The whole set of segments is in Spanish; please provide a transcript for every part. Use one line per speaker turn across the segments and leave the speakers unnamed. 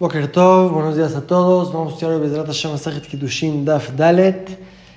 Boker Tov, buenos días a todos. Vamos a estudiar el Bezrat Hashem Masachet Kiddushin Daf Dalet.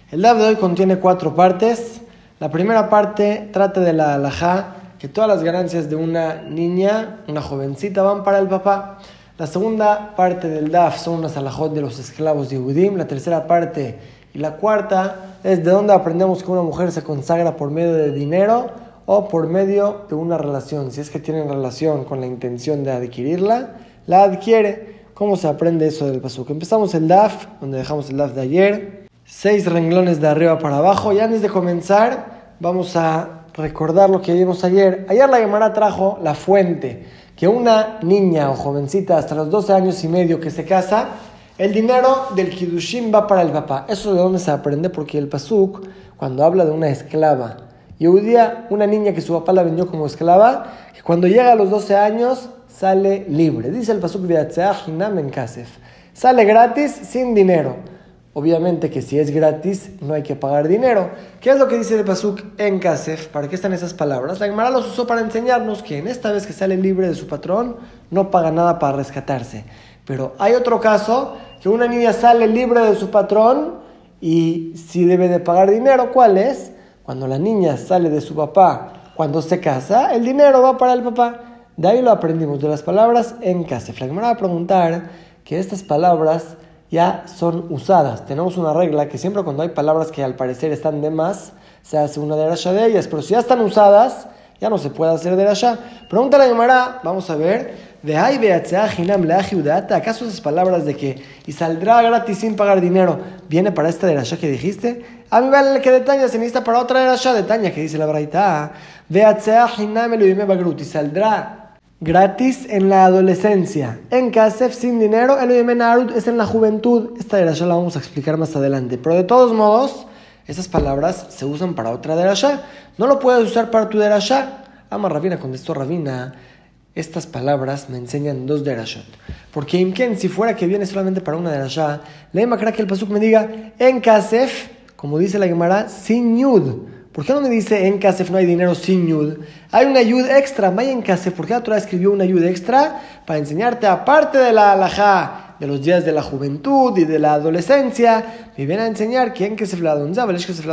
El Daf de hoy contiene cuatro partes. La primera parte trata de la halajá, que todas las ganancias de una niña, una jovencita, van para el papá. La segunda parte del Daf son unas alajot de los esclavos de Yehudim. La tercera parte y la cuarta es de dónde aprendemos que una mujer se consagra por medio de dinero o por medio de una relación. Si es que tienen relación con la intención de adquirirla, la adquiere. ¿Cómo se aprende eso del pasuk? Empezamos el DAF, donde dejamos el DAF de ayer. Seis renglones de arriba para abajo. Y antes de comenzar, vamos a recordar lo que vimos ayer. Ayer la Gemara trajo la fuente, que una niña o jovencita hasta los 12 años y medio que se casa, el dinero del Kidushin va para el papá. Eso de dónde se aprende, porque el pasuk, cuando habla de una esclava, y un día una niña que su papá la vendió como esclava, que cuando llega a los 12 años sale libre. Dice el pasuk de Kasef. Sale gratis sin dinero. Obviamente que si es gratis no hay que pagar dinero. ¿Qué es lo que dice el pasuk en Kasef? ¿Para qué están esas palabras? La Gemara los usó para enseñarnos que en esta vez que sale libre de su patrón no paga nada para rescatarse. Pero hay otro caso que una niña sale libre de su patrón y si debe de pagar dinero, ¿cuál es? Cuando la niña sale de su papá, cuando se casa, el dinero va para el papá. De ahí lo aprendimos, de las palabras en casa. Me va a preguntar que estas palabras ya son usadas. Tenemos una regla que siempre cuando hay palabras que al parecer están de más, se hace una derasha de ellas. Pero si ya están usadas, ya no se puede hacer derasha. Pregunta la Gemara, vamos a ver. De ahí ¿Acaso esas palabras de que y saldrá gratis sin pagar dinero viene para esta derasha que dijiste? A mí vale que detaña se necesita para otra derasha detaña que dice la braita. Y saldrá gratis en la adolescencia. En Kasef, sin dinero, el es en la juventud. Esta derasha la vamos a explicar más adelante. Pero de todos modos, esas palabras se usan para otra derasha. No lo puedes usar para tu derasha. Ama Rabina contestó Rabina. Estas palabras me enseñan dos derashot. Porque Imken, si fuera que viene solamente para una derasha, le que el pasuk me diga en Kasef, como dice la Gemara, sin yud. ¿Por qué no me dice en Kasef no hay dinero sin yud? Hay una yud extra, vaya en Kasef. ¿Por qué la Torah escribió una yud extra? Para enseñarte, aparte de la alajá, de los días de la juventud y de la adolescencia, me viene a enseñar que en Kasef la Kasef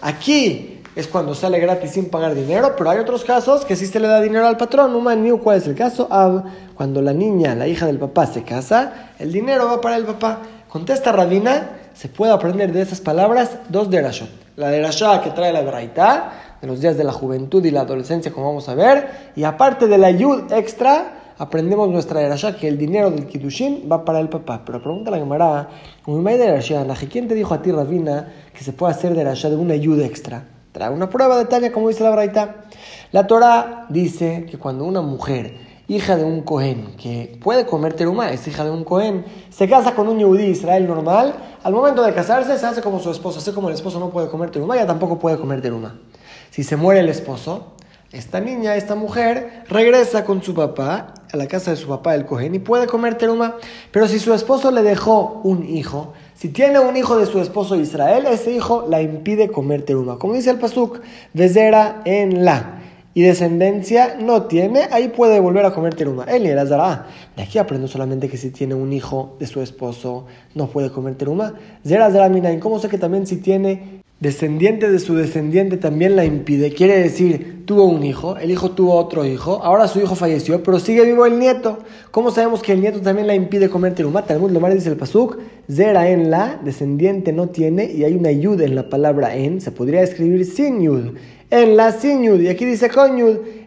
aquí es cuando sale gratis sin pagar dinero, pero hay otros casos que sí se le da dinero al patrón. No ¿cuál es el caso? cuando la niña, la hija del papá, se casa, el dinero va para el papá. Contesta Rabina, se puede aprender de esas palabras dos derashot. La derashá que trae la braita, de los días de la juventud y la adolescencia, como vamos a ver, y aparte de la yud extra, aprendemos nuestra derashá que el dinero del kiddushin va para el papá. Pero pregunta la Gemara, ¿quién te dijo a ti, Rabina, que se puede hacer derashá de una yud extra? Trae una prueba de como dice la braita. La Torah dice que cuando una mujer hija de un Cohen, que puede comer teruma, es hija de un Cohen, se casa con un Yehudí Israel normal, al momento de casarse se hace como su esposo, así como el esposo no puede comer teruma, ella tampoco puede comer teruma. Si se muere el esposo, esta niña, esta mujer, regresa con su papá a la casa de su papá, el Cohen, y puede comer teruma. Pero si su esposo le dejó un hijo, si tiene un hijo de su esposo Israel, ese hijo la impide comer teruma. Como dice el Pasuk, Vezera en la y descendencia no tiene, ahí puede volver a comer teruma. Él ni Zara. De aquí aprendo solamente que si tiene un hijo de su esposo, no puede comer teruma. Zera Zara ¿Y ¿Cómo sé que también si tiene descendiente de su descendiente también la impide? Quiere decir, tuvo un hijo, el hijo tuvo otro hijo, ahora su hijo falleció, pero sigue vivo el nieto. ¿Cómo sabemos que el nieto también la impide comer teruma? Talmud Lomar dice el pasuk, Zera en la, descendiente no tiene, y hay una yud en la palabra en, se podría escribir sin yud en la sin y aquí dice con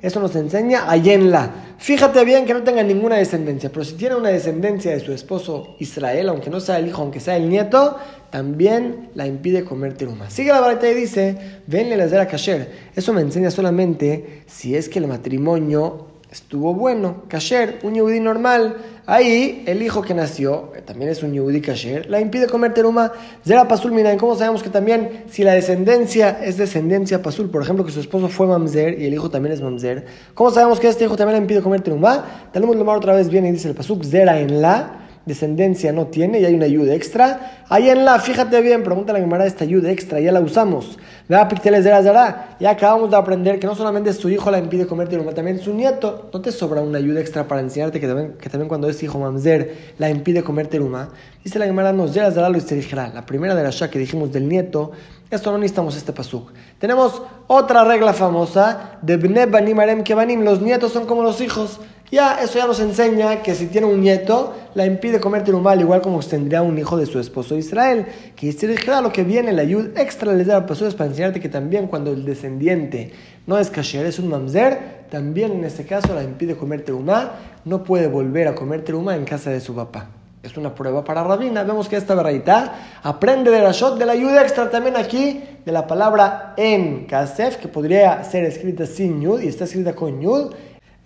eso nos enseña la. Fíjate bien que no tenga ninguna descendencia, pero si tiene una descendencia de su esposo Israel, aunque no sea el hijo, aunque sea el nieto, también la impide comer teruma. Sigue la barata y dice, venle la zera kasher. Eso me enseña solamente si es que el matrimonio estuvo bueno, kasher, un yudí normal. Ahí el hijo que nació, también es un yudí kasher, la impide comer teruma. Zera pasul, mira, ¿cómo sabemos que también si la descendencia es descendencia pasul, por ejemplo, que su esposo fue mamzer y el hijo también es mamzer, ¿cómo sabemos que este hijo también la impide comer teruma? Tenemos lo otra vez viene y dice el pasuk, zera en la, descendencia no tiene y hay una ayuda extra, ahí en la, fíjate bien, pregunta la Gemara, esta ayuda extra, ya la usamos. Vea picteles de la ya acabamos de aprender que no solamente su hijo la impide comer teruma, también su nieto. No te sobra una ayuda extra para enseñarte que también, que también cuando es hijo mamzer la impide comer teruma. Dice la Gemara, nos de lo dijera. La primera de la ya que dijimos del nieto, esto no necesitamos este pasuk. Tenemos otra regla famosa de Bne Banim Arem Kebanim, los nietos son como los hijos. Ya, eso ya nos enseña que si tiene un nieto, la impide comer mal, igual como tendría un hijo de su esposo Israel. Que si lo que viene, la ayuda extra les da es para enseñarte que también cuando el descendiente no es kasher, es un mamzer, también en este caso la impide comer terumá, no puede volver a comer terumá en casa de su papá. Es una prueba para Rabina. Vemos que esta verdad aprende de la shot de la ayuda extra también aquí de la palabra en kasef, que podría ser escrita sin yud y está escrita con yud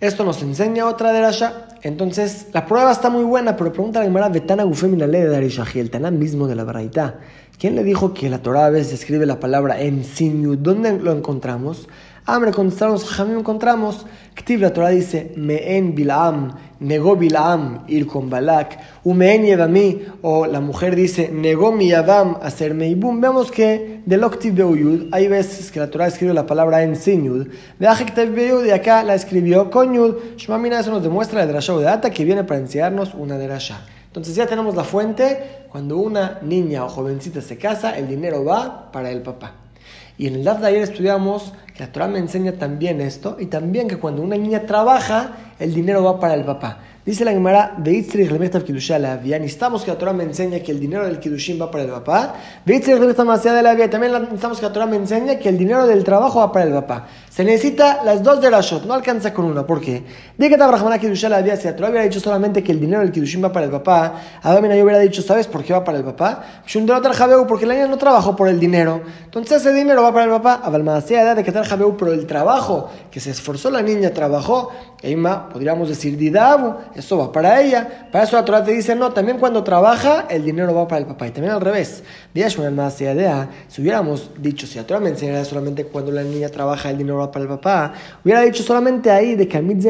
esto nos enseña otra de Rasha. Entonces, la prueba está muy buena, pero pregunta la Gemara, Betana ley de Darishahi, el Taná mismo de la Baraita. ¿Quién le dijo que la Torah a veces escribe la palabra en Sinyu? ¿Dónde lo encontramos? Hambre, contestaron los encontramos, Ktiv, la Torah dice, Meen Bilaam, negó Bilaam ir con Balak, Umeen Yevami, o la mujer dice, negó mi Yavam hacerme Ibum. Vemos que del Oktiv Beuyud, hay veces que la Torah escribe la palabra en Sinyud, de Ajektev Beuyud, y acá la escribió con Yud. Shmamina, eso nos demuestra la Drasha de Data que viene para enseñarnos una Drasha. Entonces ya tenemos la fuente, cuando una niña o jovencita se casa, el dinero va para el papá. Y en el DAF de ayer estudiamos que la Torah me enseña también esto y también que cuando una niña trabaja, el dinero va para el papá. Dice la Gemara, necesitamos que la Torah me enseñe que el dinero del Kiddushin va para el papá. También necesitamos que la Torah me enseñe que el dinero del trabajo va para el papá. Se necesita las dos de Rashot, no alcanza con una. ¿Por qué? De que Tabrahmana Kiddushin la si la Torah hubiera dicho solamente que el dinero del Kiddushin va para el papá, Adamina yo hubiera dicho, ¿sabes por qué va para el papá? Porque la niña no trabajó por el dinero. Entonces ese dinero va para el papá. Avalmadasea de que pero el trabajo que se esforzó la niña, trabajó, Eima, podríamos decir Didabu eso va para ella. Para eso la Torah te dice, no, también cuando trabaja, el dinero va para el papá. Y también al revés. Si hubiéramos dicho, si la Torah me enseñara solamente cuando la niña trabaja, el dinero va para el papá, hubiera dicho solamente ahí de Kamit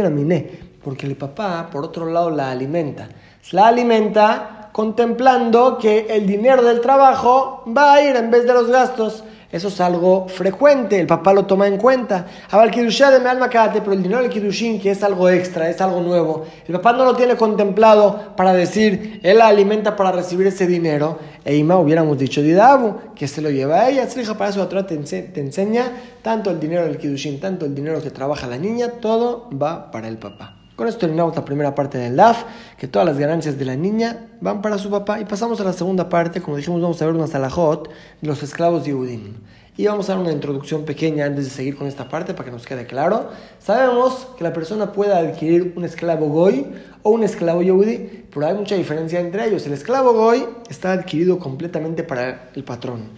porque el papá, por otro lado, la alimenta. La alimenta contemplando que el dinero del trabajo va a ir en vez de los gastos. Eso es algo frecuente, el papá lo toma en cuenta. Ahora el de mi alma pero el dinero del Kiddushin, que es algo extra, es algo nuevo, el papá no lo tiene contemplado para decir, él la alimenta para recibir ese dinero. E Ima hubiéramos dicho Didabu, que se lo lleva a ella. Hija, para eso la Torah te, enseña tanto el dinero del Kiddushin, tanto el dinero que trabaja la niña, todo va para el papá. Con esto terminamos la primera parte del DAF, que todas las ganancias de la niña van para su papá. Y pasamos a la segunda parte, como dijimos, vamos a ver una salahot de los esclavos de Yehudim. Y vamos a dar una introducción pequeña antes de seguir con esta parte para que nos quede claro. Sabemos que la persona puede adquirir un esclavo goy o un esclavo yehudi, pero hay mucha diferencia entre ellos. El esclavo goy está adquirido completamente para el patrón.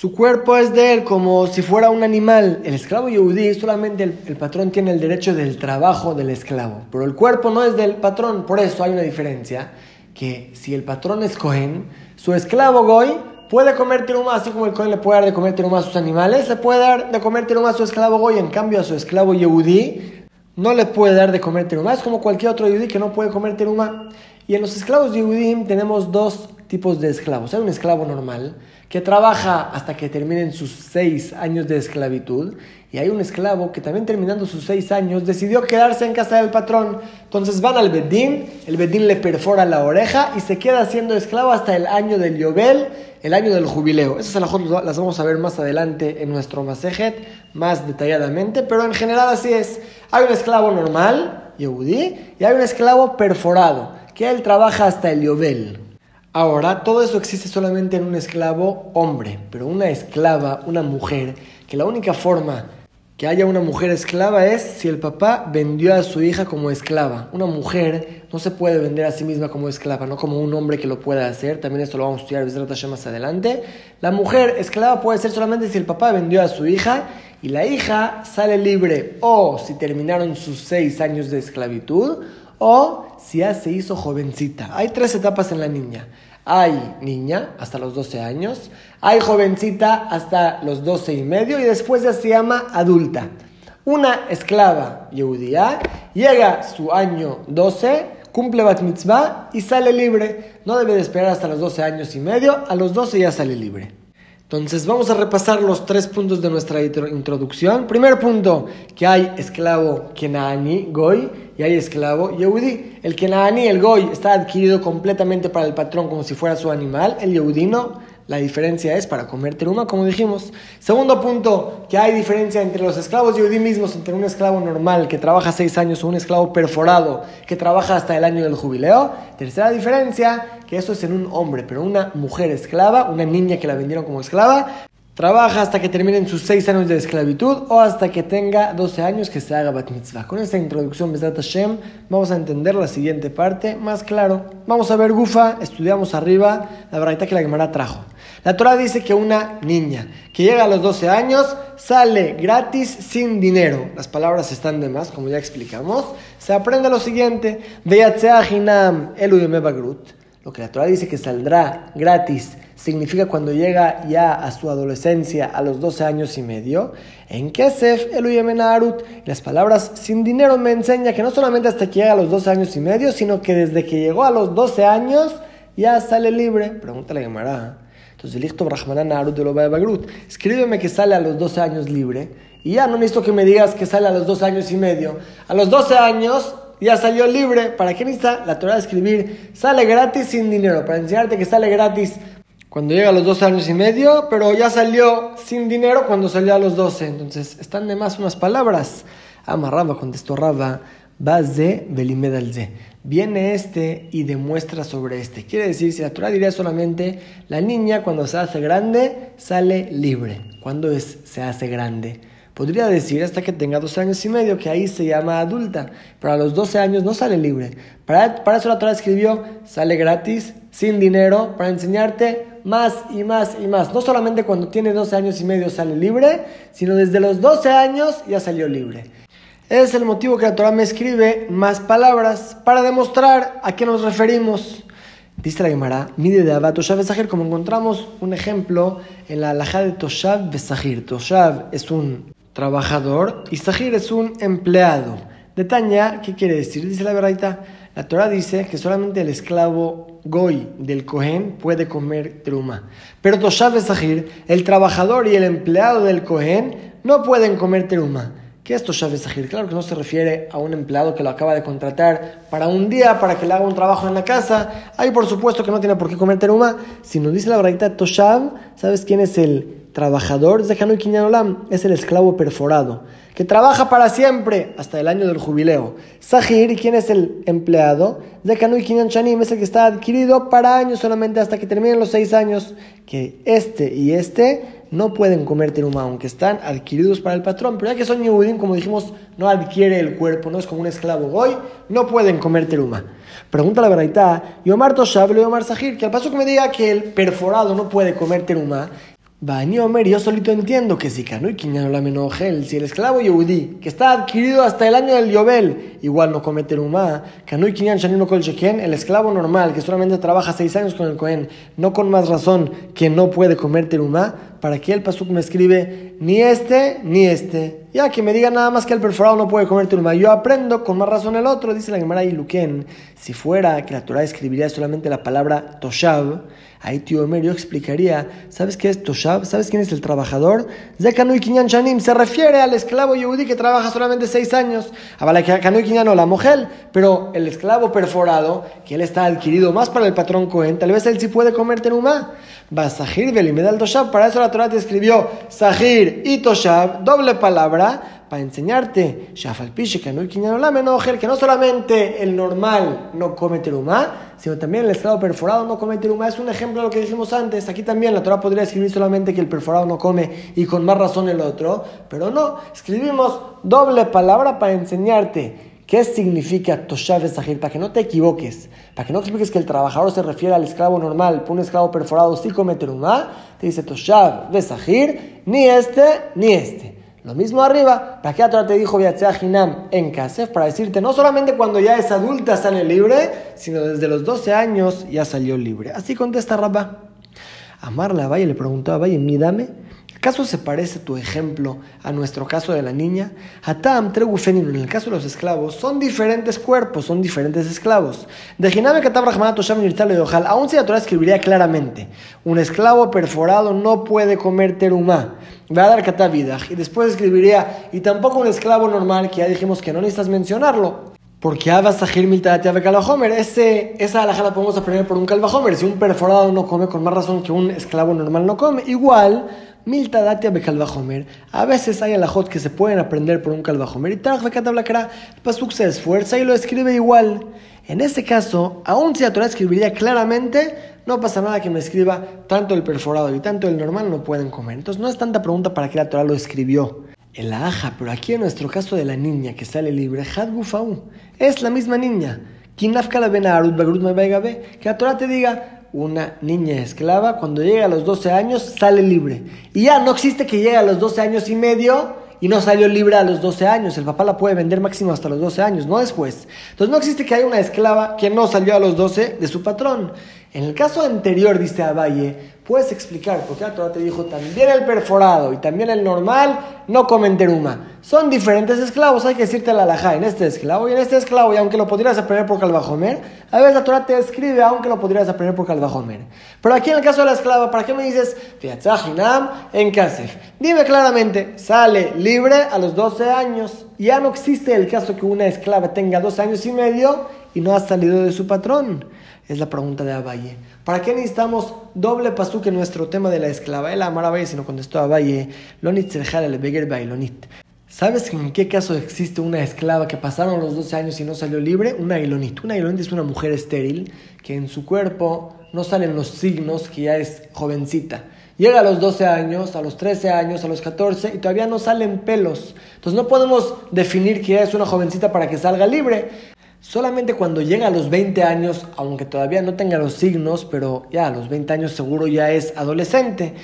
Su cuerpo es de él como si fuera un animal. El esclavo yehudí solamente el, patrón tiene el derecho del trabajo del esclavo, pero el cuerpo no es del patrón. Por eso hay una diferencia, que si el patrón es Cohen, su esclavo Goy puede comer tiruma, así como el Cohen le puede dar de comer tiruma a sus animales, le puede dar de comer tiruma a su esclavo Goy, en cambio a su esclavo yehudí no le puede dar de comer tiruma. Es como cualquier otro yehudí que no puede comer tiruma. Y en los esclavos yehudí tenemos dos tipos de esclavos. Hay un esclavo normal, que trabaja hasta que terminen sus seis años de esclavitud. Y hay un esclavo que también terminando sus seis años decidió quedarse en casa del patrón. Entonces van al Bedín, el Bedín le perfora la oreja y se queda siendo esclavo hasta el año del Yobel, el año del jubileo. Esas las vamos a ver más adelante en nuestro Masejet, más detalladamente, pero en general así es. Hay un esclavo normal, Yehudí, y hay un esclavo perforado, que él trabaja hasta el Yobel. Ahora, todo eso existe solamente en un esclavo hombre, pero una esclava, una mujer, que la única forma que haya una mujer esclava es si el papá vendió a su hija como esclava. Una mujer no se puede vender a sí misma como esclava, no como un hombre que lo pueda hacer. También esto lo vamos a estudiar más adelante. La mujer esclava puede ser solamente si el papá vendió a su hija y la hija sale libre o si terminaron sus seis años de esclavitud o si ya se hizo jovencita. Hay tres etapas en la niña. Hay niña hasta los 12 años, hay jovencita hasta los 12 y medio y después ya se llama adulta. Una esclava judía llega su año 12 cumple bat mitzvah y sale libre. No debe de esperar hasta los 12 años y medio, a los 12 ya sale libre. Entonces vamos a repasar los tres puntos de nuestra introducción. Primer punto, que hay esclavo Kenaani, Goy, y hay esclavo Yehudi. El Kenaani, el Goy, está adquirido completamente para el patrón como si fuera su animal. El Yehudi no. La diferencia es para comer teruma, como dijimos. Segundo punto, que hay diferencia entre los esclavos yudí mismos, entre un esclavo normal que trabaja seis años o un esclavo perforado que trabaja hasta el año del jubileo. Tercera diferencia, que eso es en un hombre, pero una mujer esclava, una niña que la vendieron como esclava, trabaja hasta que terminen sus seis años de esclavitud o hasta que tenga 12 años que se haga bat mitzvah. Con esta introducción, Besrat Hashem, vamos a entender la siguiente parte más claro. Vamos a ver Gufa, estudiamos arriba la verdad que la Gemara trajo. La Torah dice que una niña que llega a los 12 años sale gratis sin dinero. Las palabras están de más, como ya explicamos. Se aprende lo siguiente: Lo que la Torah dice que saldrá gratis significa cuando llega ya a su adolescencia a los 12 años y medio. En Kesef, Eluyemenarut, las palabras sin dinero me enseña que no solamente hasta que llega a los 12 años y medio, sino que desde que llegó a los 12 años ya sale libre. Pregúntale a Gemara. Entonces, listo, Brahmanan Arut de Bagrut. Escríbeme que sale a los 12 años libre. Y ya no necesito que me digas que sale a los 12 años y medio. A los 12 años ya salió libre. ¿Para qué necesita la Torah de escribir? Sale gratis sin dinero. Para enseñarte que sale gratis cuando llega a los 12 años y medio, pero ya salió sin dinero cuando salió a los 12. Entonces, están de más unas palabras. Amarraba, contestó Raba, Baze Belimedalze. Viene este y demuestra sobre este. Quiere decir, si la Torah diría solamente, la niña cuando se hace grande sale libre. cuando es, se hace grande? Podría decir hasta que tenga 12 años y medio, que ahí se llama adulta, pero a los 12 años no sale libre. Para, para eso la Torah escribió, sale gratis, sin dinero, para enseñarte más y más y más. No solamente cuando tiene 12 años y medio sale libre, sino desde los 12 años ya salió libre. Es el motivo que la Torah me escribe más palabras para demostrar a qué nos referimos. Dice la Gemara, mide de Abba Toshav Besahir, como encontramos un ejemplo en la alhaja de Toshav Besahir. Toshav es un trabajador y Sahir es un empleado. De Tanya, ¿qué quiere decir? Dice la verdad, la Torah dice que solamente el esclavo Goy del Cohen puede comer truma. Pero Toshav Besahir, el trabajador y el empleado del Cohen, no pueden comer truma. ¿Qué es Toshav Besahir? Claro que no se refiere a un empleado que lo acaba de contratar para un día, para que le haga un trabajo en la casa. Ahí por supuesto que no tiene por qué comer teruma. Si nos dice la verdad Toshav, ¿sabes quién es el trabajador Olam es el esclavo perforado, que trabaja para siempre hasta el año del jubileo. Sahir, ¿quién es el empleado? De Hanui Shanim es el que está adquirido para años solamente hasta que terminen los seis años, que este y este no pueden comer teruma, aunque están adquiridos para el patrón, pero ya que son Yehudim, como dijimos, no adquiere el cuerpo, no es como un esclavo goy, no pueden comer teruma. Pregunta la verdad, Yomar Toshav, Yomar Sahir, que al paso que me diga que el perforado no puede comer teruma, Bani Omer, yo solito entiendo que si Kanui Kinyano la Menogel, si el esclavo Yehudi, que está adquirido hasta el año del Yobel, igual no come terumá, Kanui Kinyan Shanino Kol el esclavo normal, que solamente trabaja seis años con el Cohen, no con más razón que no puede comer terumá, para que el Pasuk me escribe ni este ni este. Ya que me diga nada más que el perforado no puede comer terumá. Yo aprendo con más razón el otro, dice la Gemara Iluken. Si fuera que la Torah escribiría solamente la palabra Toshav, Ahí tío Omer yo explicaría, ¿sabes qué es Toshav? ¿Sabes quién es el trabajador? Zekanui Kinyan Shanim se refiere al esclavo yehudi que trabaja solamente seis años. Kanui Kinyan o la mujer, pero el esclavo perforado, que él está adquirido más para el patrón Cohen, tal vez él sí puede comer tenumá. Va Sahir Belimedal Toshav, para eso la Torah te escribió Sahir y Toshav, doble palabra para enseñarte, que no solamente el normal no come terumá, sino también el estado perforado no come terumá. Es un ejemplo de lo que dijimos antes. Aquí también la Torah podría escribir solamente que el perforado no come y con más razón el otro, pero no, escribimos doble palabra para enseñarte. ¿Qué significa Toshav Sahir? Para que no te equivoques, para que no expliques que el trabajador se refiere al esclavo normal, un esclavo perforado sí come terumá, te dice Toshav Sahir, ni este ni este. Lo mismo arriba, ¿para qué otra te dijo Hinam en Kasef? Para decirte, no solamente cuando ya es adulta sale libre, sino desde los 12 años ya salió libre. Así contesta Rabba. Amar la Valle le preguntó a Valle, dame. ¿Acaso se parece tu ejemplo a nuestro caso de la niña? Hatam, Tregufenin, en el caso de los esclavos, son diferentes cuerpos, son diferentes esclavos. De aún si la Torah escribiría claramente, un esclavo perforado no puede comer terumá, va a dar Katavidach, y después escribiría, y tampoco un esclavo normal, que ya dijimos que no necesitas mencionarlo. Porque Abasahir Miltatia Bekalahomer, ese, esa alhaja la podemos aprender por un calvajomer. Si un perforado no come, con más razón que un esclavo normal no come. Igual, Miltadatia Bekalvajomer. A veces hay alajot que se pueden aprender por un calvajomer. Y Taraj Bekatablacara, el Pasuk se esfuerza y lo escribe igual. En ese caso, aún si la Torah escribiría claramente, no pasa nada que me escriba tanto el perforado y tanto el normal no pueden comer. Entonces no es tanta pregunta para qué la Torah lo escribió en la aja, pero aquí en nuestro caso de la niña que sale libre, Had es la misma niña. Que la Torah te diga, una niña esclava cuando llega a los 12 años sale libre. Y ya no existe que llegue a los 12 años y medio y no salió libre a los 12 años. El papá la puede vender máximo hasta los 12 años, no después. Entonces no existe que haya una esclava que no salió a los 12 de su patrón. En el caso anterior, dice Abaye, puedes explicar por qué la Torah te dijo también el perforado y también el normal no comen teruma. Son diferentes esclavos, hay que decirte la alajá en este esclavo y en este esclavo, y aunque lo podrías aprender por Calvajomer, a veces la Torah te escribe aunque lo podrías aprender por Calvajomer. Pero aquí en el caso de la esclava, ¿para qué me dices en Kasef? Dime claramente, sale libre a los 12 años. Ya no existe el caso que una esclava tenga dos años y medio y no ha salido de su patrón. Es la pregunta de Abaye. ¿Para qué necesitamos doble pasuk en nuestro tema de la esclava? Él amar Abaye, sino contestó Abaye, Lonit Bailonit. ¿Sabes en qué caso existe una esclava que pasaron los 12 años y no salió libre? Una ilonit. Una ilonit es una mujer estéril que en su cuerpo no salen los signos que ya es jovencita. Llega a los 12 años, a los 13 años, a los 14 y todavía no salen pelos. Entonces no podemos definir que ya es una jovencita para que salga libre. Solamente cuando llega a los 20 años, aunque todavía no tenga los signos, pero ya a los 20 años seguro ya es adolescente.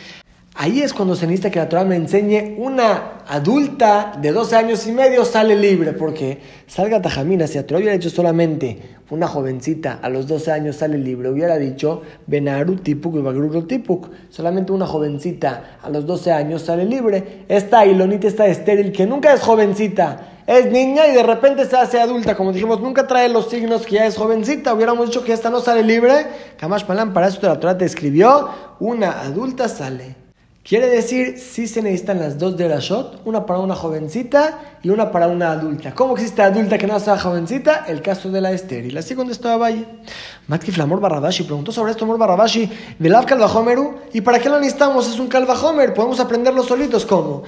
Ahí es cuando se necesita que la Torah me enseñe una adulta de 12 años y medio sale libre, porque salga Tajamina, si la Torah hubiera dicho solamente una jovencita a los 12 años sale libre, hubiera dicho Benaru Tipuk y Bagruro Tipuk, solamente una jovencita a los 12 años sale libre. Esta Ilonita está estéril, que nunca es jovencita, es niña y de repente se hace adulta. Como dijimos, nunca trae los signos que ya es jovencita. Hubiéramos dicho que esta no sale libre. Kamash Palan, para eso la Torah te escribió, una adulta sale. Quiere decir, si se necesitan las dos de la shot, una para una jovencita y una para una adulta. ¿Cómo existe adulta que no sea jovencita? El caso de la estéril. Así contestó Valle. Matkif Amor Barrabashi preguntó sobre esto Amor Barrabashi, Velav Calvajomeru, ¿y para qué lo necesitamos? Es un Calvajomer, podemos aprenderlo solitos. ¿Cómo?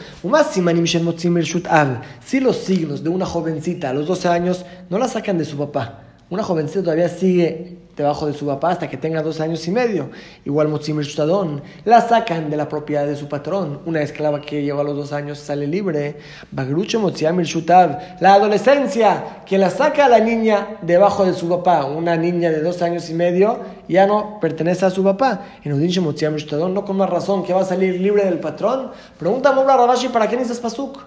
Si los signos de una jovencita a los 12 años no la sacan de su papá, una jovencita todavía sigue debajo de su papá hasta que tenga dos años y medio. Igual Motzimir Shutadon, la sacan de la propiedad de su patrón. Una esclava que lleva los dos años sale libre. Bagrucho Shutad, la adolescencia, que la saca a la niña debajo de su papá. Una niña de dos años y medio ya no pertenece a su papá. En Udinche Motzimir Shutadon, no con más razón que va a salir libre del patrón. Pregunta a Rabashi, ¿para qué necesitas pasuk?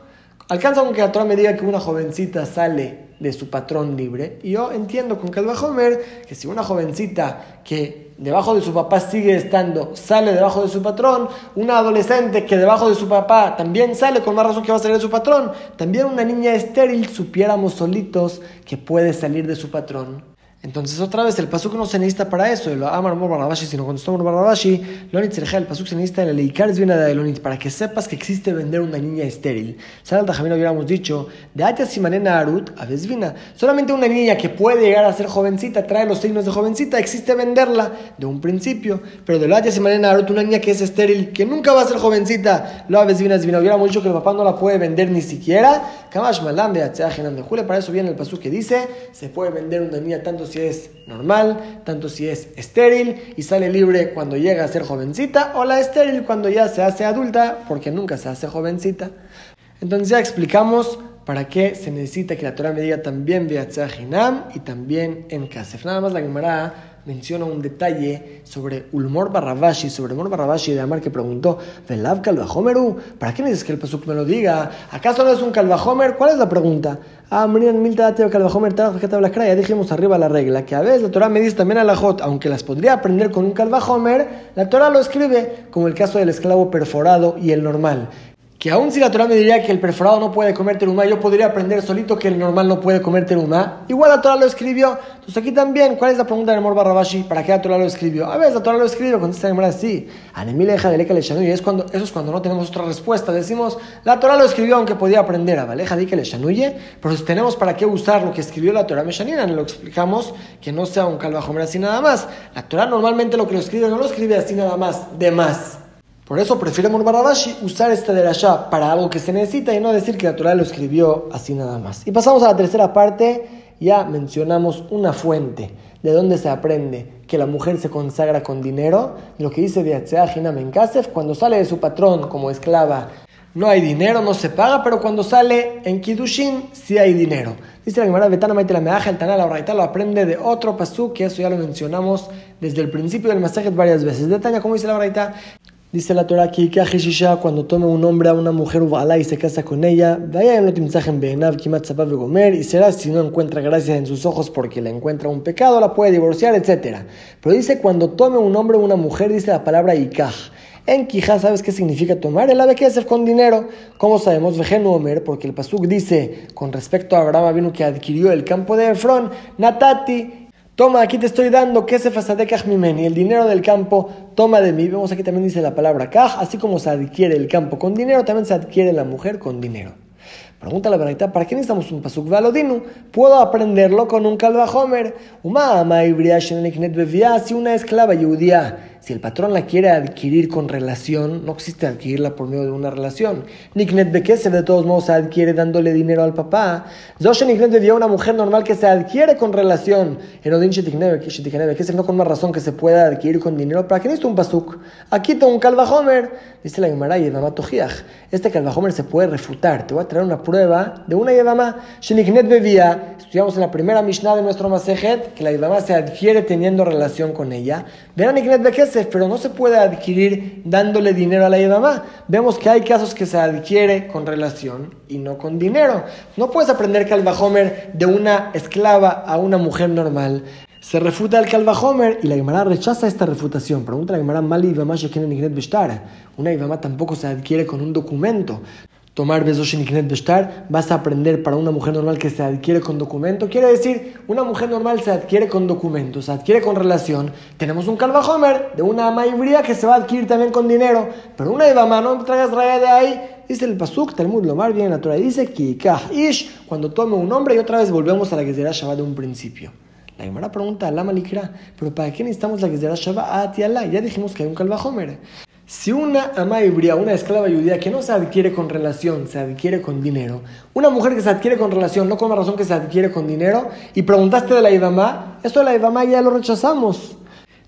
Alcanza con que la Torah me diga que una jovencita sale de su patrón libre. Y yo entiendo con Homer que si una jovencita que debajo de su papá sigue estando, sale debajo de su patrón, una adolescente que debajo de su papá también sale con más razón que va a salir de su patrón, también una niña estéril, supiéramos solitos que puede salir de su patrón. Entonces, otra vez, el pasuk no se necesita para eso. Lo amar Mor Barrabashi, sino cuando está Mor Barrabashi, Lonit el pasuk se necesita en el Eikar viene de Lonit, para que sepas que existe vender una niña estéril. Sal Tajamino hubiéramos dicho, de Atia Simanena Arut, a vina. Solamente una niña que puede llegar a ser jovencita, trae los signos de jovencita, existe venderla de un principio. Pero de lo Atia Simanena Arut, una niña que es estéril, que nunca va a ser jovencita, lo vina, vina. Hubiéramos dicho que el papá no la puede vender ni siquiera. Kamash Malam de de para eso viene el pasuk que dice, se puede vender una niña tanto si es normal, tanto si es estéril y sale libre cuando llega a ser jovencita, o la estéril cuando ya se hace adulta, porque nunca se hace jovencita. Entonces ya explicamos para qué se necesita que la Torah me diga también Hinam y también en Kasef. Nada más la Gemara menciona un detalle sobre Ulmor Barrabashi, sobre Ulmor Barrabashi de Amar que preguntó, Velav Calvajomeru, ¿para qué necesitas que el Pasuk me lo diga? ¿Acaso no es un Calvajomer? ¿Cuál es la pregunta? Ah, ya dijimos arriba la regla, que a veces la Torah me dice también a la Jot, aunque las podría aprender con un Calvajomer, la Torah lo escribe, como el caso del esclavo perforado y el normal que aún si la Torah me diría que el perforado no puede comer terumá, yo podría aprender solito que el normal no puede comer terumá. Igual la Torah lo escribió. Entonces aquí también, ¿cuál es la pregunta del Mor Barrabashi? ¿Para qué la Torah lo escribió? A veces la Torah lo escribió, contesta la así. Anemile de y es cuando, eso es cuando no tenemos otra respuesta. Decimos, la Torah lo escribió aunque podía aprender. a Valeja de le pero si tenemos para qué usar lo que escribió la Torah Meshanina, lo explicamos que no sea un calvajomer así nada más. La Torah normalmente lo que lo escribe no lo escribe así nada más, de más. Por eso prefiere Barabashi usar esta derashá para algo que se necesita y no decir que la Torah lo escribió así nada más. Y pasamos a la tercera parte, ya mencionamos una fuente de donde se aprende que la mujer se consagra con dinero, lo que dice Beatzea Hinam Kasef, cuando sale de su patrón como esclava no hay dinero, no se paga, pero cuando sale en Kidushin sí hay dinero. Dice la Gemara, Betana Maite la Meaja, el Tanal la lo aprende de otro pasú, que eso ya lo mencionamos desde el principio del masaje varias veces. De Tania, como dice la Braita, Dice la Torah que cuando tome un hombre a una mujer y se casa con ella, vaya en gomer y será si no encuentra gracia en sus ojos porque le encuentra un pecado, la puede divorciar, etc. Pero dice cuando tome un hombre a una mujer, dice la palabra ikaj. En Quijá, ¿sabes qué significa tomar? El ave que hacer con dinero. ¿Cómo sabemos? Vejenu Omer, porque el Pasuk dice con respecto a Abraham vino que adquirió el campo de Efrón, Natati, Toma, aquí te estoy dando que se y el dinero del campo, toma de mí. Vemos aquí también dice la palabra kaj, así como se adquiere el campo con dinero, también se adquiere la mujer con dinero. Pregunta la verdad, ¿para qué necesitamos un pasuk valodinu? Puedo aprenderlo con un calvajomer. Uma ama si una esclava judía si el patrón la quiere adquirir con relación, no existe adquirirla por medio de una relación. Niknet se de todos modos se adquiere dándole dinero al papá. Zoshe Niknet vio una mujer normal que se adquiere con relación. Erodin Shetiknebe no con más razón que se pueda adquirir con dinero. ¿Para qué necesita un pasuk? Aquí tengo un calvajomer. Dice la Gemara Yedamatojiach. Este calvajomer se puede refutar. Te voy a traer una prueba de una Yedama. Sheniknet bebía. Estudiamos en la primera Mishnah de nuestro Masejet que la Yedama se adquiere teniendo relación con ella. Verán Niknet pero no se puede adquirir dándole dinero a la mamá. Vemos que hay casos que se adquiere con relación y no con dinero. No puedes aprender Calvajomer de una esclava a una mujer normal. Se refuta el Calvajomer y la Gemara rechaza esta refutación. Pregunta la Gemara, Mali Una Ibama tampoco se adquiere con un documento tomar Besoshin y Bestar, vas a aprender para una mujer normal que se adquiere con documento. Quiere decir, una mujer normal se adquiere con documento, se adquiere con relación. Tenemos un Calvajomer de una ama que se va a adquirir también con dinero, pero una Ibama no traigas raya de ahí. Dice el Pasuk, Talmud Lomar, bien la Torah dice, Kikah Ish, cuando tome un hombre y otra vez volvemos a la que será Shabbat de un principio. La Gemara pregunta, la Malikra, pero ¿para qué necesitamos la que será Shabbat? Ah, ya dijimos que hay un Calvajomer. Si una ama híbrida, una esclava judía que no se adquiere con relación, se adquiere con dinero, una mujer que se adquiere con relación, no con la razón que se adquiere con dinero, y preguntaste de la Ibama, esto de la Ibama ya lo rechazamos.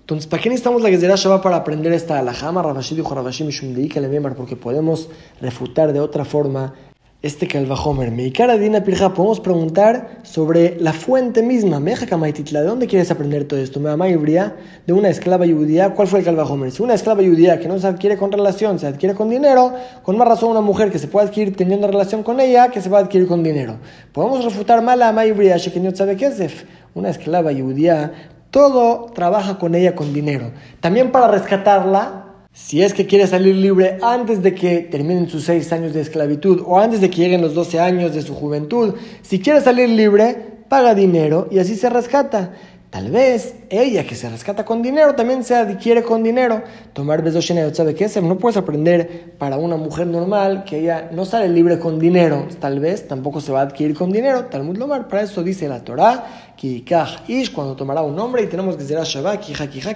Entonces, ¿para qué necesitamos la Gezerá Shabbat para aprender esta alajama? Rabashi dijo Rabashi que le porque podemos refutar de otra forma este Calvajomer. Meikara Dina Pirja, podemos preguntar sobre la fuente misma. Meja Kamaititla, ¿de dónde quieres aprender todo esto? Me Ibria, de una esclava judía. ¿Cuál fue el Calvajomer? Si una esclava judía que no se adquiere con relación, se adquiere con dinero, con más razón una mujer que se puede adquirir teniendo relación con ella, que se va a adquirir con dinero. Podemos refutar mal a Ama Ibria, sabe es una esclava judía, todo trabaja con ella con dinero. También para rescatarla, si es que quiere salir libre antes de que terminen sus seis años de esclavitud o antes de que lleguen los 12 años de su juventud, si quiere salir libre, paga dinero y así se rescata. Tal vez ella que se rescata con dinero también se adquiere con dinero. Tomar Bezoshena sabe que no puedes aprender para una mujer normal que ella no sale libre con dinero. Tal vez tampoco se va a adquirir con dinero. Talmud Lomar, para eso dice la Torah, Kikach Ish, cuando tomará un hombre y tenemos que ser a Shabbat,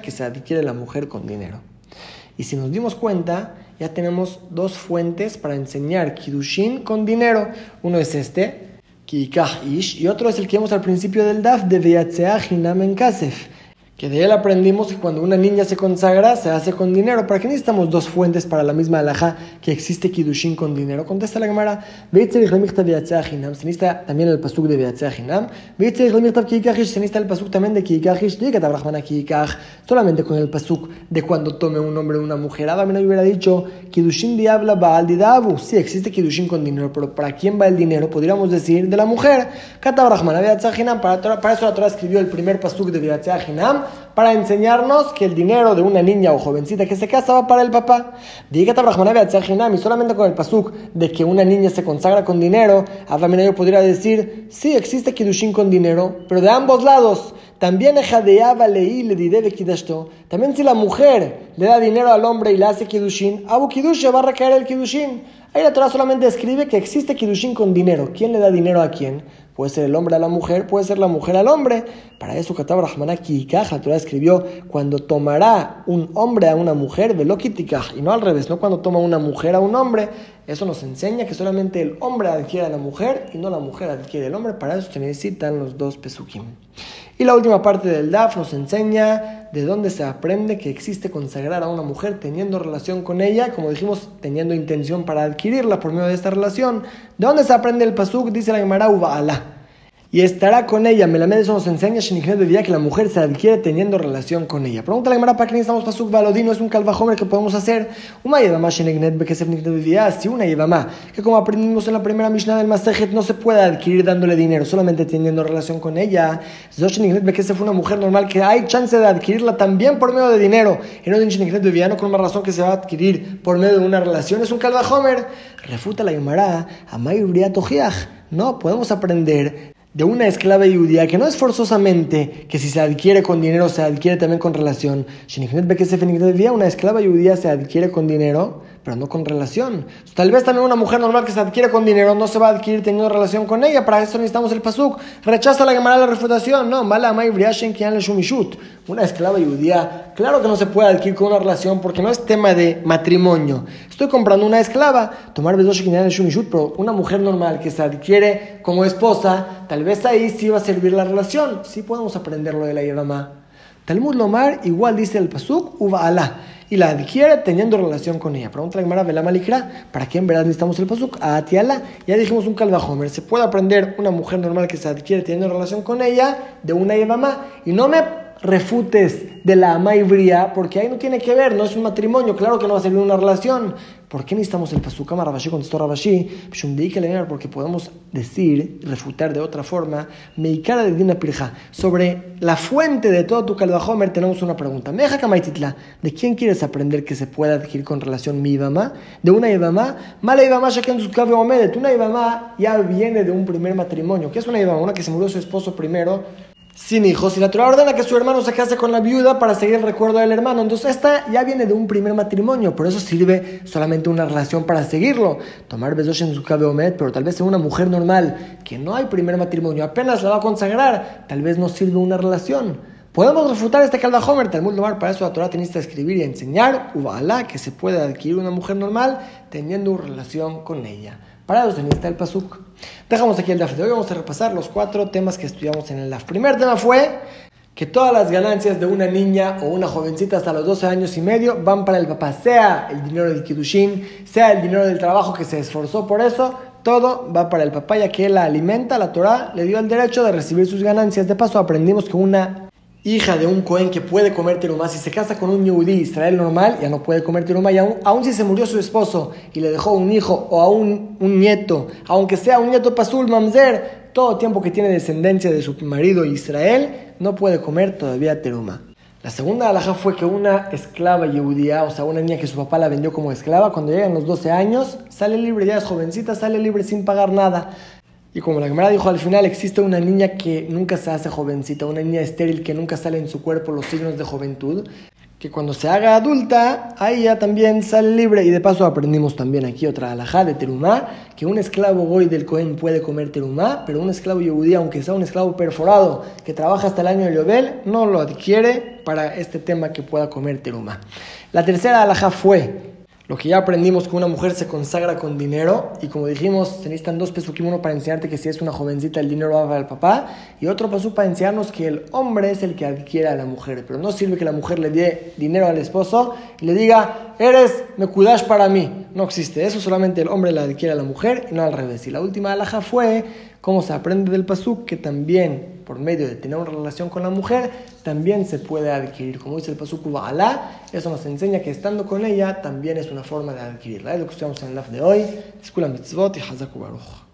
que se adquiere la mujer con dinero. Y si nos dimos cuenta, ya tenemos dos fuentes para enseñar Kiddushin con dinero. Uno es este, Kikah Ish, y otro es el que vimos al principio del Daf de Veatzeah Hinam en Kasef, que de él aprendimos que cuando una niña se consagra se hace con dinero. ¿Para qué necesitamos dos fuentes para la misma alhaja que existe Kiddushin con dinero? Contesta la Gemara. Se necesita también el pasuk de Beatzah Se necesita el pasuk también de Kikajish. Solamente con el pasuk de cuando tome un hombre o una mujer. Me hubiera dicho Kiddushin diabla Baal Didabu. Sí, existe Kiddushin con dinero, pero ¿para quién va el dinero? Podríamos decir de la mujer. Para, para eso la Torah escribió el primer pasuk de Para enseñarnos que el dinero de una niña o jovencita que se casa va para el papá. Y solamente con el pasuk de que una niña se consagra con dinero, yo podría decir, sí, existe Kidushin con dinero, pero de ambos lados. También le También si la mujer le da dinero al hombre y le hace Kidushin, Abu Kiddush va a recaer el Kidushin. Ahí la Torah solamente escribe que existe Kidushin con dinero. ¿Quién le da dinero a quién? Puede ser el hombre a la mujer, puede ser la mujer al hombre. Para eso Katab Rahmaná Kikaj, Torah escribió, cuando tomará un hombre a una mujer, Velokitikaj, y no al revés, no cuando toma una mujer a un hombre. Eso nos enseña que solamente el hombre adquiere a la mujer y no la mujer adquiere al hombre. Para eso se necesitan los dos pesukim. Y la última parte del DAF nos enseña de dónde se aprende que existe consagrar a una mujer teniendo relación con ella, como dijimos, teniendo intención para adquirirla por medio de esta relación. ¿De dónde se aprende el pasuk? Dice la Gemara Uba'ala y estará con ella. Melamed eso nos enseña de día que la mujer se adquiere teniendo relación con ella. Pregunta la Gemara para qué necesitamos pasuk balodino, es un calvajomer que podemos hacer. Una yevama si una yevama, que como aprendimos en la primera Mishnah del Masejet, no se puede adquirir dándole dinero, solamente teniendo relación con ella. que fue una mujer normal que hay chance de adquirirla también por medio de dinero. Y no de no con una razón que se va a adquirir por medio de una relación, es un calvajomer. Refuta la Gemara, Amay No, podemos aprender de una esclava judía que no es forzosamente que si se adquiere con dinero se adquiere también con relación. Una esclava judía se adquiere con dinero pero no con relación. Tal vez también una mujer normal que se adquiere con dinero no se va a adquirir teniendo relación con ella. Para eso necesitamos el pasuk. Rechaza la llamada la refutación. No, mala Una esclava judía, claro que no se puede adquirir con una relación porque no es tema de matrimonio. Estoy comprando una esclava, tomar pero una mujer normal que se adquiere como esposa, tal vez ahí sí va a servir la relación. Sí podemos aprenderlo de la Yedama. Talmud Lomar igual dice el pasuk, uva alá y la adquiere teniendo relación con ella. Pregunta la Gemara Vela Malikra, ¿para qué en verdad necesitamos el pasuk? A Atiala, ya dijimos un calvajomer. Se puede aprender una mujer normal que se adquiere teniendo relación con ella de una mamá y no me refutes de la ama porque ahí no tiene que ver, no es un matrimonio, claro que no va a servir una relación. ¿Por qué necesitamos el pasukama Rabashi? Contestó Rabashi, porque podemos decir, refutar de otra forma, Meikara de Dina Pirja. Sobre la fuente de todo tu calvajomer tenemos una pregunta. Meja ¿de quién quieres aprender que se pueda adquirir con relación mi Ibama? ¿De una Ibama? Mala Ibama, ya que en su Una Ibama ya viene de un primer matrimonio. ¿Qué es una Ibama? Una que se murió su esposo primero sin hijos y la Torah ordena que su hermano se case con la viuda para seguir el recuerdo del hermano. Entonces esta ya viene de un primer matrimonio, por eso sirve solamente una relación para seguirlo. Tomar besos en su omed, pero tal vez en una mujer normal que no hay primer matrimonio, apenas la va a consagrar, tal vez no sirve una relación. Podemos refutar este caldajomer, Talmud Lomar, para eso la Torah teniste que escribir y enseñar, Ubala, que se puede adquirir una mujer normal teniendo una relación con ella. Para eso necesita el pasuk. Dejamos aquí el DAF de hoy. Vamos a repasar los cuatro temas que estudiamos en el DAF. Primer tema fue que todas las ganancias de una niña o una jovencita hasta los 12 años y medio van para el papá, sea el dinero del Kiddushin, sea el dinero del trabajo que se esforzó por eso, todo va para el papá ya que él la alimenta, la Torah le dio el derecho de recibir sus ganancias. De paso aprendimos que una hija de un Cohen que puede comer terumá, si se casa con un Yehudi Israel normal, ya no puede comer terumá, y aún, si se murió su esposo y le dejó un hijo o a un, nieto, aunque sea un nieto pasul mamzer, todo tiempo que tiene descendencia de su marido Israel, no puede comer todavía terumá. La segunda alhaja fue que una esclava yehudía, o sea, una niña que su papá la vendió como esclava, cuando llegan los 12 años, sale libre, ya es jovencita, sale libre sin pagar nada. Y como la Gemara dijo al final, existe una niña que nunca se hace jovencita, una niña estéril que nunca sale en su cuerpo los signos de juventud, que cuando se haga adulta, ahí ya también sale libre. Y de paso aprendimos también aquí otra alajá de terumá, que un esclavo goy del Cohen puede comer terumá, pero un esclavo yehudí, aunque sea un esclavo perforado que trabaja hasta el año de Yobel, no lo adquiere para este tema que pueda comer terumá. La tercera alajá fue Lo que ya aprendimos que una mujer se consagra con dinero y como dijimos, se necesitan dos pesukim, uno para enseñarte que si es una jovencita el dinero va para papá y otro pasú para enseñarnos que el hombre es el que adquiere a la mujer. Pero no sirve que la mujer le dé dinero al esposo y le diga, eres me cuidas para mí. No existe eso, solamente el hombre le adquiere a la mujer y no al revés. Y la última alhaja fue cómo se aprende del pasú que también por medio de tener una relación con la mujer, también se puede adquirir. Como dice el pasú Alá, eso nos enseña que estando con ella también es una forma de adquirirla. Es lo que estudiamos en el live de hoy. Disculpa mitzvot y baruch.